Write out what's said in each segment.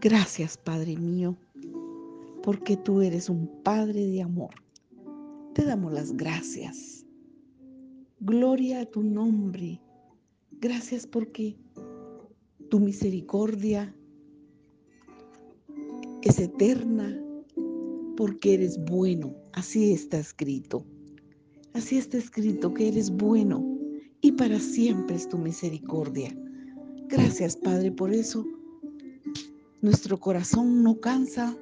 Gracias, Padre mío, porque tú eres un Padre de amor. Te damos las gracias. Gloria a tu nombre. Gracias porque tu misericordia es eterna, porque eres bueno. Así está escrito. Así está escrito que eres bueno y para siempre es tu misericordia. Gracias, Padre, por eso nuestro corazón no cansa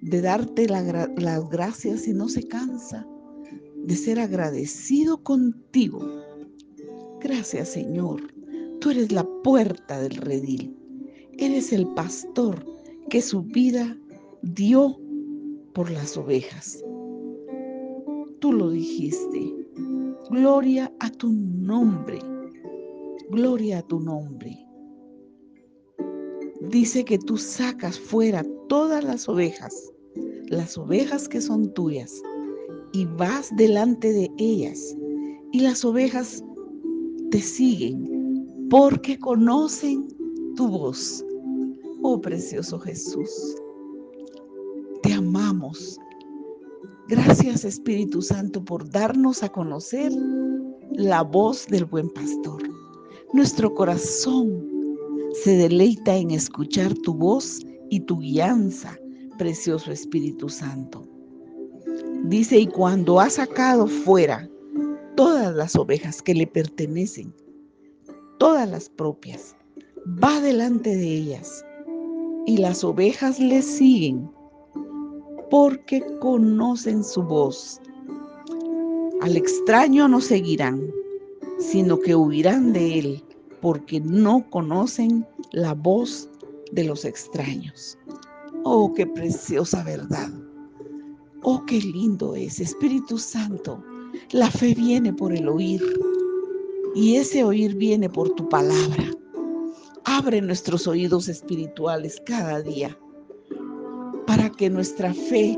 de darte las gracias y no se cansa de ser agradecido contigo. Gracias, Señor. Tú eres la puerta del redil. Eres el pastor que su vida dio por las ovejas. Tú lo dijiste. Gloria a tu nombre. Gloria a tu nombre dice que tú sacas fuera todas las ovejas, las ovejas que son tuyas, y vas delante de ellas, y las ovejas te siguen porque conocen tu voz. Oh precioso Jesús, te amamos. Gracias Espíritu Santo por darnos a conocer la voz del buen pastor. Nuestro corazón se deleita en escuchar tu voz y tu guianza, precioso Espíritu Santo. Dice, y cuando ha sacado fuera todas las ovejas que le pertenecen, todas las propias, va delante de ellas y las ovejas le siguen porque conocen su voz. Al extraño no seguirán, sino que huirán de él porque no conocen la voz de los extraños. Oh, qué preciosa verdad. Oh, qué lindo es, Espíritu Santo. La fe viene por el oír y ese oír viene por tu palabra. Abre nuestros oídos espirituales cada día para que nuestra fe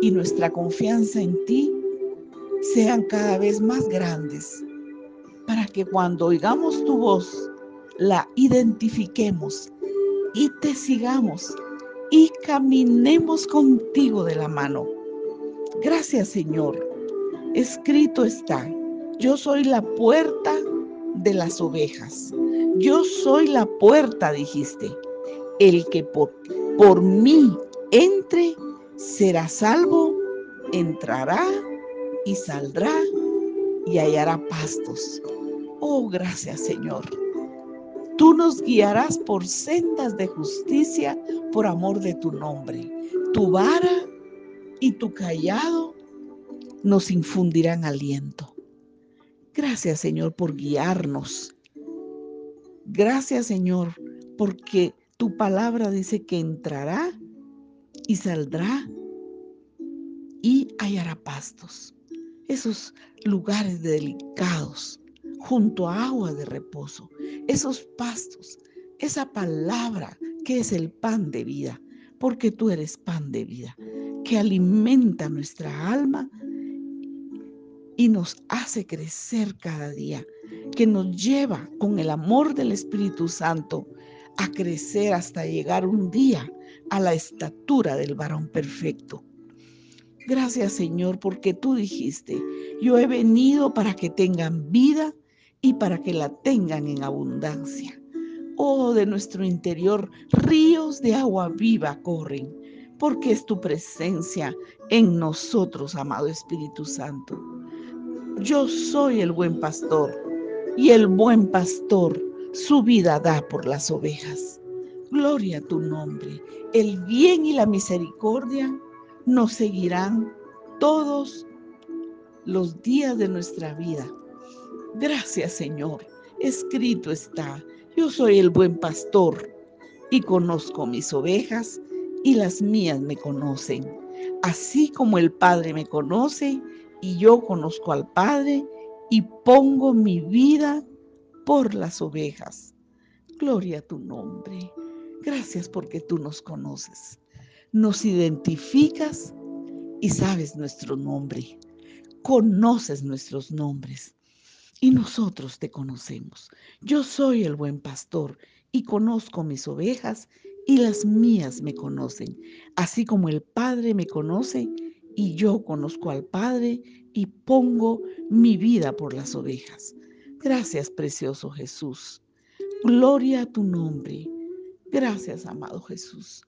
y nuestra confianza en ti sean cada vez más grandes que cuando oigamos tu voz, la identifiquemos y te sigamos y caminemos contigo de la mano. Gracias Señor. Escrito está, yo soy la puerta de las ovejas. Yo soy la puerta, dijiste. El que por, por mí entre será salvo, entrará y saldrá y hallará pastos. Oh, gracias Señor. Tú nos guiarás por sendas de justicia por amor de tu nombre. Tu vara y tu callado nos infundirán aliento. Gracias Señor por guiarnos. Gracias Señor porque tu palabra dice que entrará y saldrá y hallará pastos. Esos lugares delicados junto a agua de reposo, esos pastos, esa palabra que es el pan de vida, porque tú eres pan de vida, que alimenta nuestra alma y nos hace crecer cada día, que nos lleva con el amor del Espíritu Santo a crecer hasta llegar un día a la estatura del varón perfecto. Gracias Señor, porque tú dijiste, yo he venido para que tengan vida y para que la tengan en abundancia. Oh, de nuestro interior ríos de agua viva corren, porque es tu presencia en nosotros, amado Espíritu Santo. Yo soy el buen pastor y el buen pastor su vida da por las ovejas. Gloria a tu nombre. El bien y la misericordia nos seguirán todos los días de nuestra vida Gracias Señor. Escrito está, yo soy el buen pastor y conozco mis ovejas y las mías me conocen. Así como el Padre me conoce y yo conozco al Padre y pongo mi vida por las ovejas. Gloria a tu nombre. Gracias porque tú nos conoces. Nos identificas y sabes nuestro nombre. Conoces nuestros nombres y nosotros te conocemos. Yo soy el buen pastor y conozco mis ovejas y las mías me conocen, así como el Padre me conoce y yo conozco al Padre y pongo mi vida por las ovejas. Gracias, precioso Jesús. Gloria a tu nombre. Gracias, amado Jesús.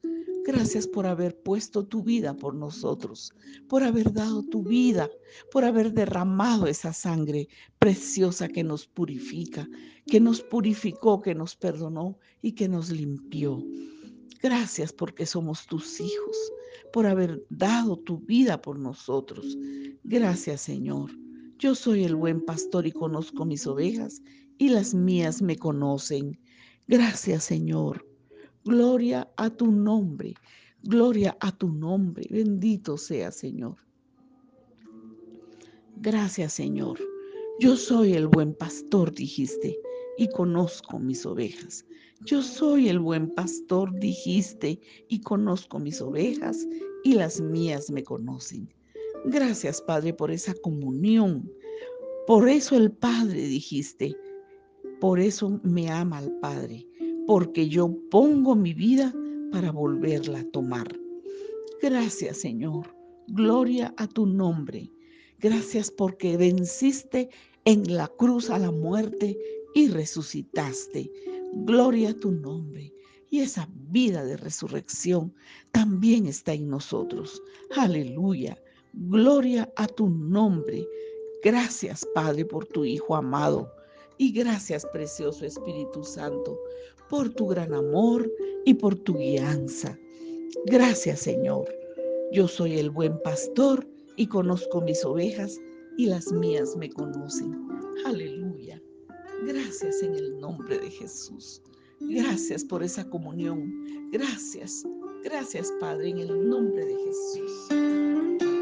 Gracias por haber puesto tu vida por nosotros, por haber dado tu vida, por haber derramado esa sangre preciosa que nos purifica, que nos purificó, que nos perdonó y que nos limpió. Gracias porque somos tus hijos, por haber dado tu vida por nosotros. Gracias Señor. Yo soy el buen pastor y conozco mis ovejas y las mías me conocen. Gracias Señor. Gloria a tu nombre, gloria a tu nombre. Bendito sea, Señor. Gracias, Señor. Yo soy el buen pastor, dijiste, y conozco mis ovejas. Yo soy el buen pastor, dijiste, y conozco mis ovejas, y las mías me conocen. Gracias, Padre, por esa comunión. Por eso el Padre, dijiste, por eso me ama el Padre porque yo pongo mi vida para volverla a tomar. Gracias Señor, gloria a tu nombre. Gracias porque venciste en la cruz a la muerte y resucitaste. Gloria a tu nombre. Y esa vida de resurrección también está en nosotros. Aleluya. Gloria a tu nombre. Gracias, Padre, por tu Hijo amado. Y gracias, precioso Espíritu Santo, por tu gran amor y por tu guianza. Gracias, Señor. Yo soy el buen pastor y conozco mis ovejas y las mías me conocen. Aleluya. Gracias en el nombre de Jesús. Gracias por esa comunión. Gracias. Gracias, Padre, en el nombre de Jesús.